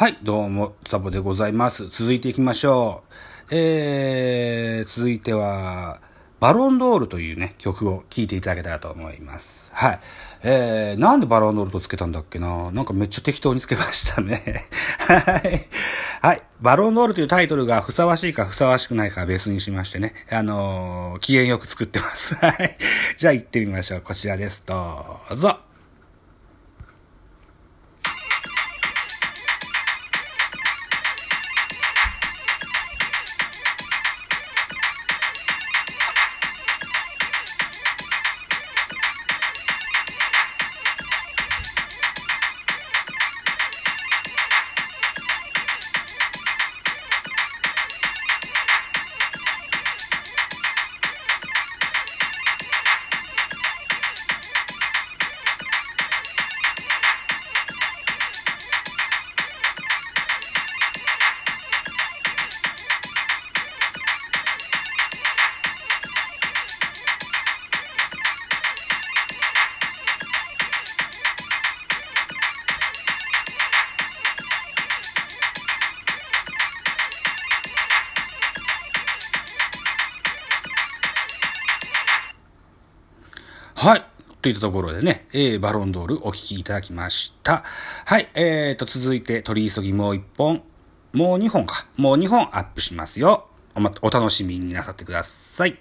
はい、どうも、サボでございます。続いていきましょう。えー、続いては、バロンドールというね、曲を聴いていただけたらと思います。はい。えー、なんでバロンドールとつけたんだっけな？なんかめっちゃ適当につけましたね。はい。はい。バロンドールというタイトルがふさわしいかふさわしくないかは別にしましてね。あのー、機嫌よく作ってます。はい。じゃあ行ってみましょう。こちらです。どうぞ。はい。といったところでね、えー、バロンドールお聴きいただきました。はい。えーと、続いて取り急ぎもう一本、もう二本か。もう二本アップしますよ。おま、お楽しみになさってください。